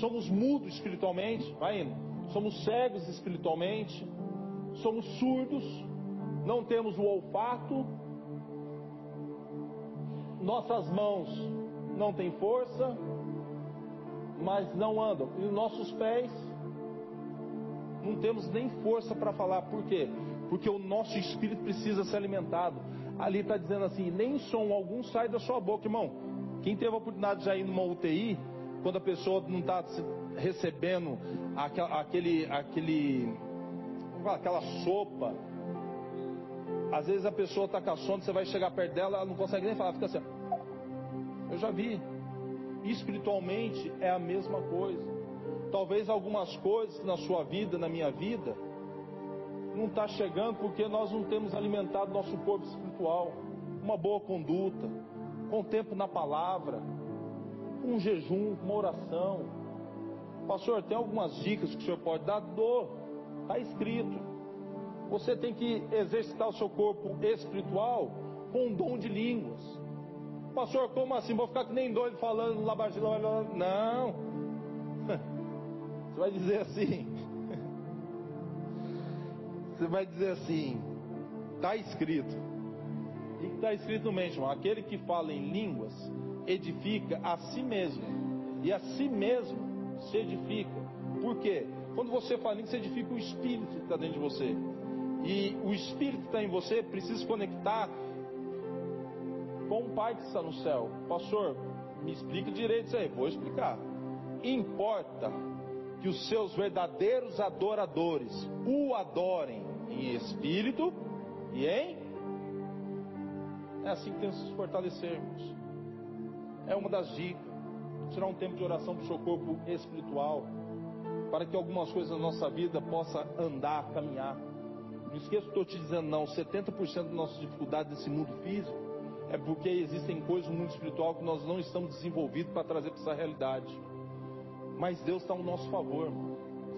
somos mudos espiritualmente, vai indo, somos cegos espiritualmente, somos surdos, não temos o olfato, nossas mãos não têm força, mas não andam, e nossos pés não temos nem força para falar, por quê? Porque o nosso espírito precisa ser alimentado. Ali está dizendo assim: nem som algum sai da sua boca, irmão. Quem teve a oportunidade de ir numa UTI, quando a pessoa não está recebendo aquele, aquele, aquela sopa, às vezes a pessoa está com sono, você vai chegar perto dela, ela não consegue nem falar, fica assim. Eu já vi. Espiritualmente é a mesma coisa. Talvez algumas coisas na sua vida, na minha vida, não está chegando porque nós não temos alimentado nosso corpo espiritual. Uma boa conduta, com tempo na palavra, um jejum, uma oração. Pastor, tem algumas dicas que o senhor pode dar? Dou, está escrito. Você tem que exercitar o seu corpo espiritual com um dom de línguas. Pastor, como assim? Vou ficar que nem doido falando lá. Não. Você vai dizer assim. Você vai dizer assim. Está escrito. E está escrito mesmo: aquele que fala em línguas edifica a si mesmo. E a si mesmo se edifica. Por quê? Quando você fala em línguas, você edifica o espírito que está dentro de você. E o espírito que está em você precisa se conectar com o Pai que está no céu. Pastor, me explique direito isso aí. Vou explicar. Importa que os seus verdadeiros adoradores o adorem em espírito e em. É assim que temos que nos fortalecermos. É uma das dicas. Tirar um tempo de oração para o seu corpo espiritual. Para que algumas coisas na nossa vida possa andar, caminhar. Não esqueça que estou te dizendo, não. 70% das nossas dificuldades nesse mundo físico é porque existem coisas no mundo espiritual que nós não estamos desenvolvidos para trazer para essa realidade. Mas Deus está ao nosso favor.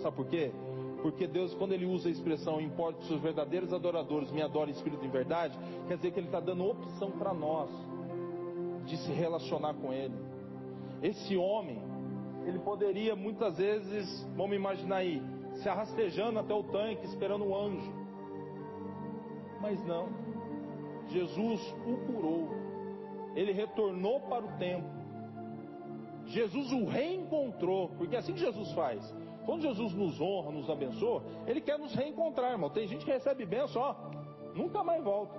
Sabe por quê? Porque Deus, quando Ele usa a expressão importa que seus verdadeiros adoradores me adorem em espírito em verdade, quer dizer que Ele está dando opção para nós de se relacionar com Ele. Esse homem, ele poderia muitas vezes, vamos imaginar aí, se arrastejando até o tanque esperando um anjo. Mas não. Jesus o curou. Ele retornou para o templo. Jesus o reencontrou, porque é assim Jesus faz. Quando Jesus nos honra, nos abençoa, Ele quer nos reencontrar, irmão. Tem gente que recebe bênção, ó, nunca mais volta.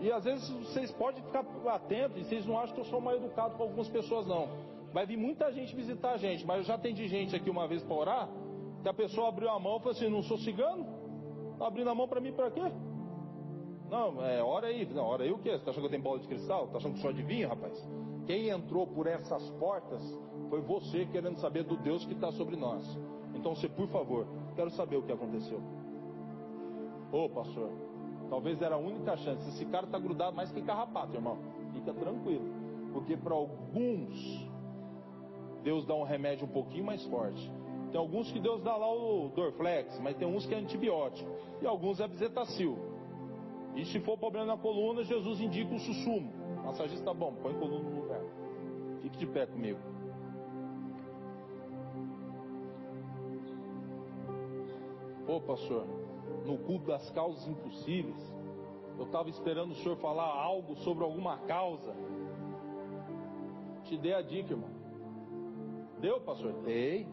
E às vezes vocês podem ficar atentos e vocês não acham que eu sou mal educado com algumas pessoas, não. Vai vir muita gente visitar a gente, mas eu já atendi gente aqui uma vez para orar, que a pessoa abriu a mão e falou assim: não sou cigano? Tá abrindo a mão para mim para quê? Não, é, ora aí. Não, ora aí o quê? Você tá achando que eu tenho bola de cristal? Tá achando que sou adivinho, rapaz? Quem entrou por essas portas foi você querendo saber do Deus que está sobre nós. Então você, por favor, quero saber o que aconteceu. Ô pastor, talvez era a única chance. Esse cara está grudado mais que carrapato, irmão. Fica tranquilo. Porque para alguns, Deus dá um remédio um pouquinho mais forte. Tem alguns que Deus dá lá o Dorflex, mas tem uns que é antibiótico. E alguns é Bezetacil. E se for problema na coluna, Jesus indica o sussumo. Massagista bom, põe a coluna no lugar. Fique de pé comigo. Ô pastor, no culto das causas impossíveis, eu estava esperando o senhor falar algo sobre alguma causa. Te dei a dica, irmão. Deu, pastor? Dei.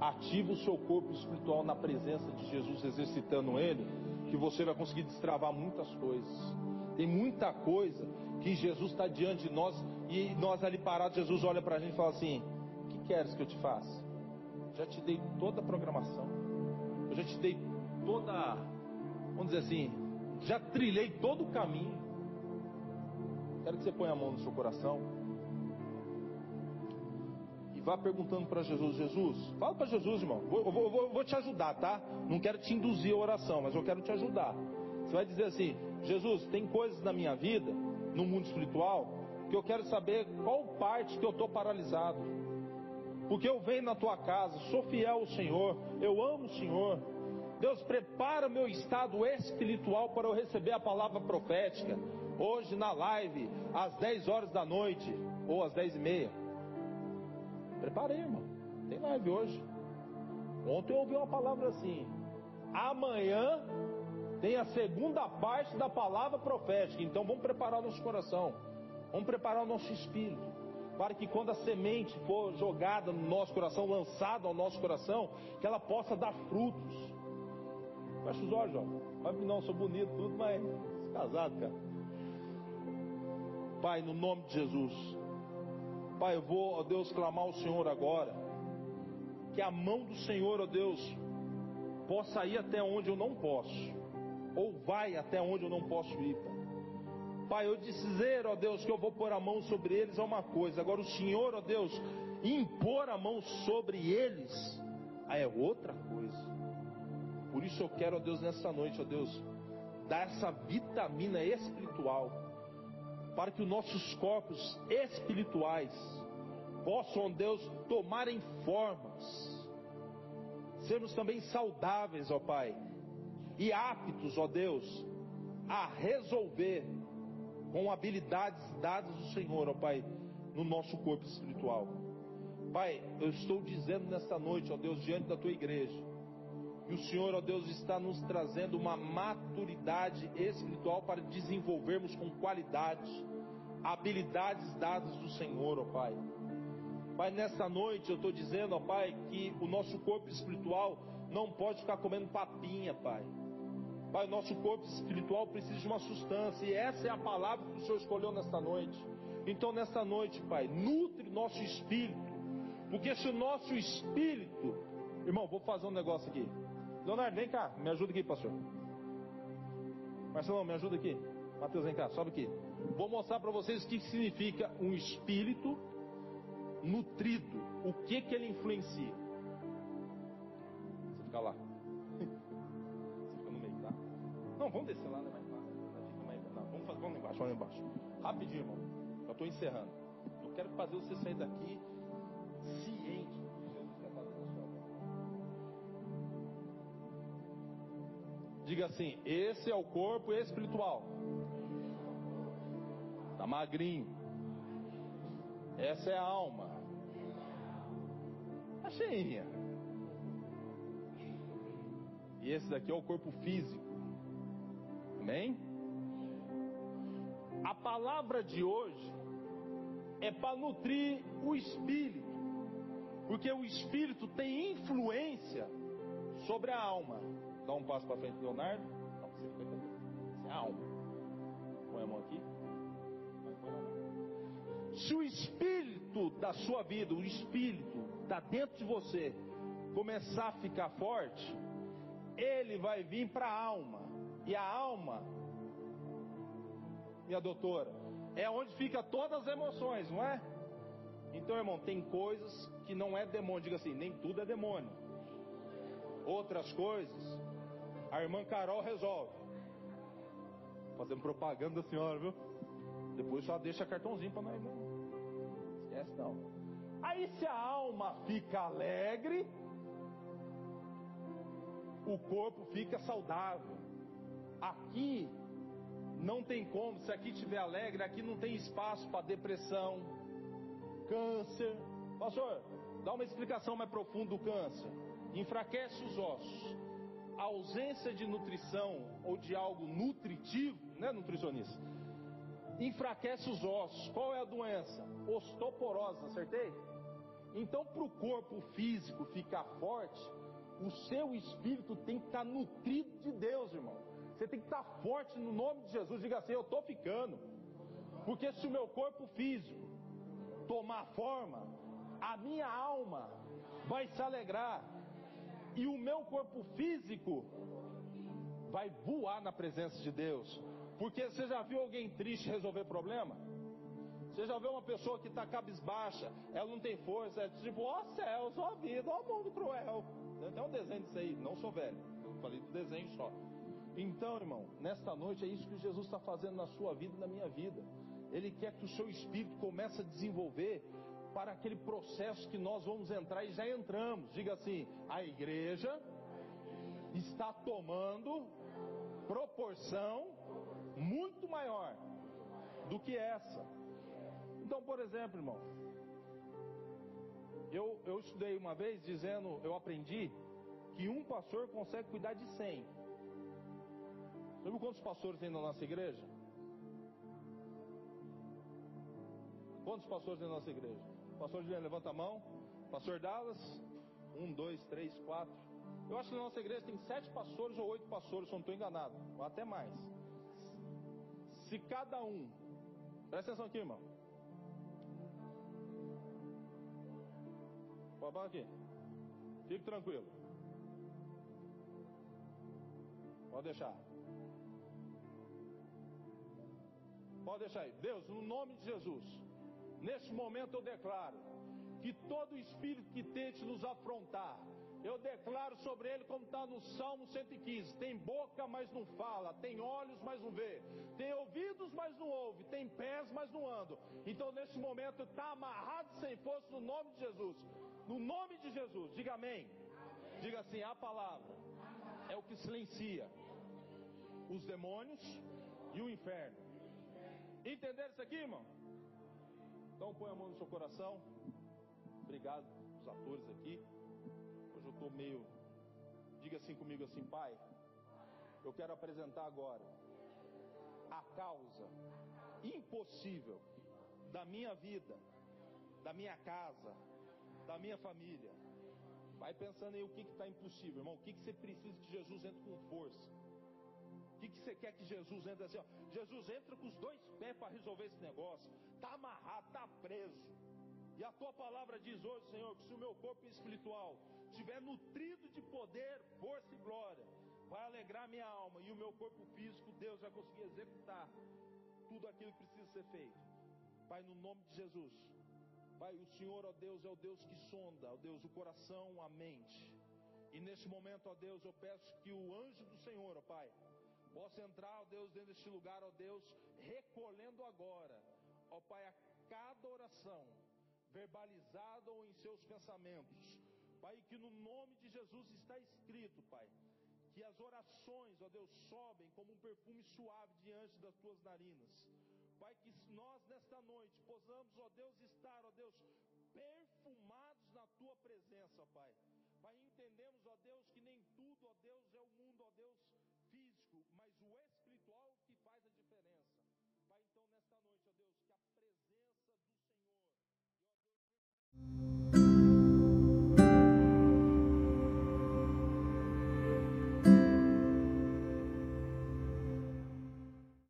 Ativa o seu corpo espiritual na presença de Jesus, exercitando ele que você vai conseguir destravar muitas coisas. Tem muita coisa que Jesus está diante de nós e nós ali parados, Jesus olha para a gente e fala assim: O que queres que eu te faça? Já te dei toda a programação, eu já te dei toda, vamos dizer assim, já trilhei todo o caminho. Quero que você ponha a mão no seu coração. Vá perguntando para Jesus: Jesus, fala para Jesus, irmão. Eu vou, vou, vou, te ajudar, tá? Não quero te induzir a oração, mas eu quero te ajudar. Você vai dizer assim: Jesus, tem coisas na minha vida, no mundo espiritual, que eu quero saber qual parte que eu estou paralisado. Porque eu venho na tua casa, sou fiel ao Senhor, eu amo o Senhor. Deus, prepara meu estado espiritual para eu receber a palavra profética. Hoje na live, às 10 horas da noite, ou às 10 e meia. Preparei, irmão. Tem live hoje. Ontem eu ouvi uma palavra assim. Amanhã tem a segunda parte da palavra profética. Então vamos preparar o nosso coração. Vamos preparar o nosso espírito. Para que quando a semente for jogada no nosso coração, lançada ao nosso coração, que ela possa dar frutos. Fecha os olhos, ó. Não, sou bonito, tudo, mas casado, cara. Pai, no nome de Jesus. Pai, eu vou, ó Deus, clamar ao Senhor agora. Que a mão do Senhor, ó Deus, possa ir até onde eu não posso ou vai até onde eu não posso ir, Pai. Pai, eu dizer, ó Deus, que eu vou pôr a mão sobre eles é uma coisa, agora o Senhor, ó Deus, impor a mão sobre eles, é outra coisa. Por isso eu quero, ó Deus, nessa noite, ó Deus, dar essa vitamina espiritual, para que os nossos corpos espirituais possam, Deus, tomarem formas, sermos também saudáveis, ó Pai e aptos, ó Deus, a resolver com habilidades dadas do Senhor, ó Pai, no nosso corpo espiritual. Pai, eu estou dizendo nesta noite, ó Deus, diante da tua igreja, que o Senhor, ó Deus, está nos trazendo uma maturidade espiritual para desenvolvermos com qualidade habilidades dadas do Senhor, ó Pai. Pai, nesta noite eu estou dizendo, ó Pai, que o nosso corpo espiritual não pode ficar comendo papinha, Pai. Pai, nosso corpo espiritual precisa de uma substância, e essa é a palavra que o Senhor escolheu nesta noite. Então, nesta noite, Pai, nutre nosso espírito, porque se o nosso espírito, irmão, vou fazer um negócio aqui. Leonardo, vem cá, me ajuda aqui, pastor. Marcelão, me ajuda aqui. Mateus, vem cá, sobe aqui. Vou mostrar para vocês o que significa um espírito nutrido, o que que ele influencia. Você fica lá. Não, vamos descer lá, né? Mais. Não, vamos, fazer, vamos lá embaixo, vamos lá embaixo. Rapidinho, irmão. Eu estou encerrando. Eu quero fazer você sair daqui ciente Diga assim: esse é o corpo espiritual. Está magrinho. Essa é a alma. Está cheinha. E esse daqui é o corpo físico. Amém? A palavra de hoje é para nutrir o espírito, porque o espírito tem influência sobre a alma. Dá um passo para frente, Leonardo. Não, você é a alma. Põe a mão aqui. Se o espírito da sua vida, o espírito está dentro de você, começar a ficar forte, ele vai vir para a alma. E a alma, minha doutora, é onde fica todas as emoções, não é? Então, irmão, tem coisas que não é demônio. Diga assim, nem tudo é demônio. Outras coisas, a irmã Carol resolve. Fazendo propaganda da senhora, viu? Depois só deixa cartãozinho para nós, irmão. Esquece não. Aí se a alma fica alegre, o corpo fica saudável. Aqui não tem como, se aqui estiver alegre, aqui não tem espaço para depressão, câncer. Pastor, dá uma explicação mais profunda do câncer. Enfraquece os ossos. A ausência de nutrição ou de algo nutritivo, né, nutricionista? Enfraquece os ossos. Qual é a doença? Osteoporose, acertei? Então, para o corpo físico ficar forte, o seu espírito tem que estar nutrido de Deus, irmão. Você tem que estar forte no nome de Jesus. Diga assim: Eu estou ficando. Porque se o meu corpo físico tomar forma, a minha alma vai se alegrar. E o meu corpo físico vai voar na presença de Deus. Porque você já viu alguém triste resolver problema? Você já vê uma pessoa que está cabisbaixa, ela não tem força, é tipo, ó céus, ó vida, ó mundo cruel. Tem um desenho disso aí, não sou velho, falei do desenho só. Então, irmão, nesta noite é isso que Jesus está fazendo na sua vida e na minha vida. Ele quer que o seu espírito comece a desenvolver para aquele processo que nós vamos entrar e já entramos. Diga assim: a igreja está tomando proporção muito maior do que essa. Então, por exemplo, irmão, eu, eu estudei uma vez dizendo, eu aprendi que um pastor consegue cuidar de cem. Sabe quantos pastores tem na nossa igreja? Quantos pastores tem na nossa igreja? Pastor Juliano, levanta a mão. Pastor Dallas, um, dois, três, quatro. Eu acho que na nossa igreja tem sete pastores ou oito pastores, se eu não estou enganado, ou até mais. Se cada um, presta atenção aqui, irmão. Pode aqui. Fique tranquilo. Pode deixar. Pode deixar aí. Deus, no nome de Jesus, neste momento eu declaro que todo espírito que tente nos afrontar, eu declaro sobre ele, como está no Salmo 115: tem boca, mas não fala, tem olhos, mas não vê, tem ouvidos, mas não ouve, tem pés, mas não anda. Então, nesse momento, está amarrado sem força no nome de Jesus. No nome de Jesus, diga amém. amém. Diga assim: a palavra é o que silencia os demônios e o inferno. Entenderam isso aqui, irmão? Então põe a mão no seu coração. Obrigado os atores aqui. Hoje eu estou meio. Diga assim comigo assim, pai. Eu quero apresentar agora a causa impossível da minha vida, da minha casa, da minha família. Vai pensando aí o que está impossível, irmão. O que, que você precisa que Jesus entre com força? O que, você quer que Jesus entre assim? Ó? Jesus entra com os dois pés para resolver esse negócio. Está amarrado, está preso. E a tua palavra diz hoje, Senhor, que se o meu corpo espiritual estiver nutrido de poder, força e glória, vai alegrar minha alma. E o meu corpo físico, Deus vai conseguir executar tudo aquilo que precisa ser feito. Pai, no nome de Jesus, Pai, o Senhor, ó Deus, é o Deus que sonda, ó Deus, o coração, a mente. E neste momento, ó Deus, eu peço que o anjo do Senhor, ó Pai, possa entrar, ó Deus, dentro deste lugar, ó Deus, recolhendo agora, ó Pai, a cada oração, verbalizada ou em seus pensamentos. Pai, que no nome de Jesus está escrito, Pai, que as orações, ó Deus, sobem como um perfume suave diante das tuas narinas. Pai, que nós nesta noite possamos, ó Deus, estar, ó Deus, perfumados na tua presença, Pai. Pai, entendemos, ó Deus, que nem tudo, ó Deus,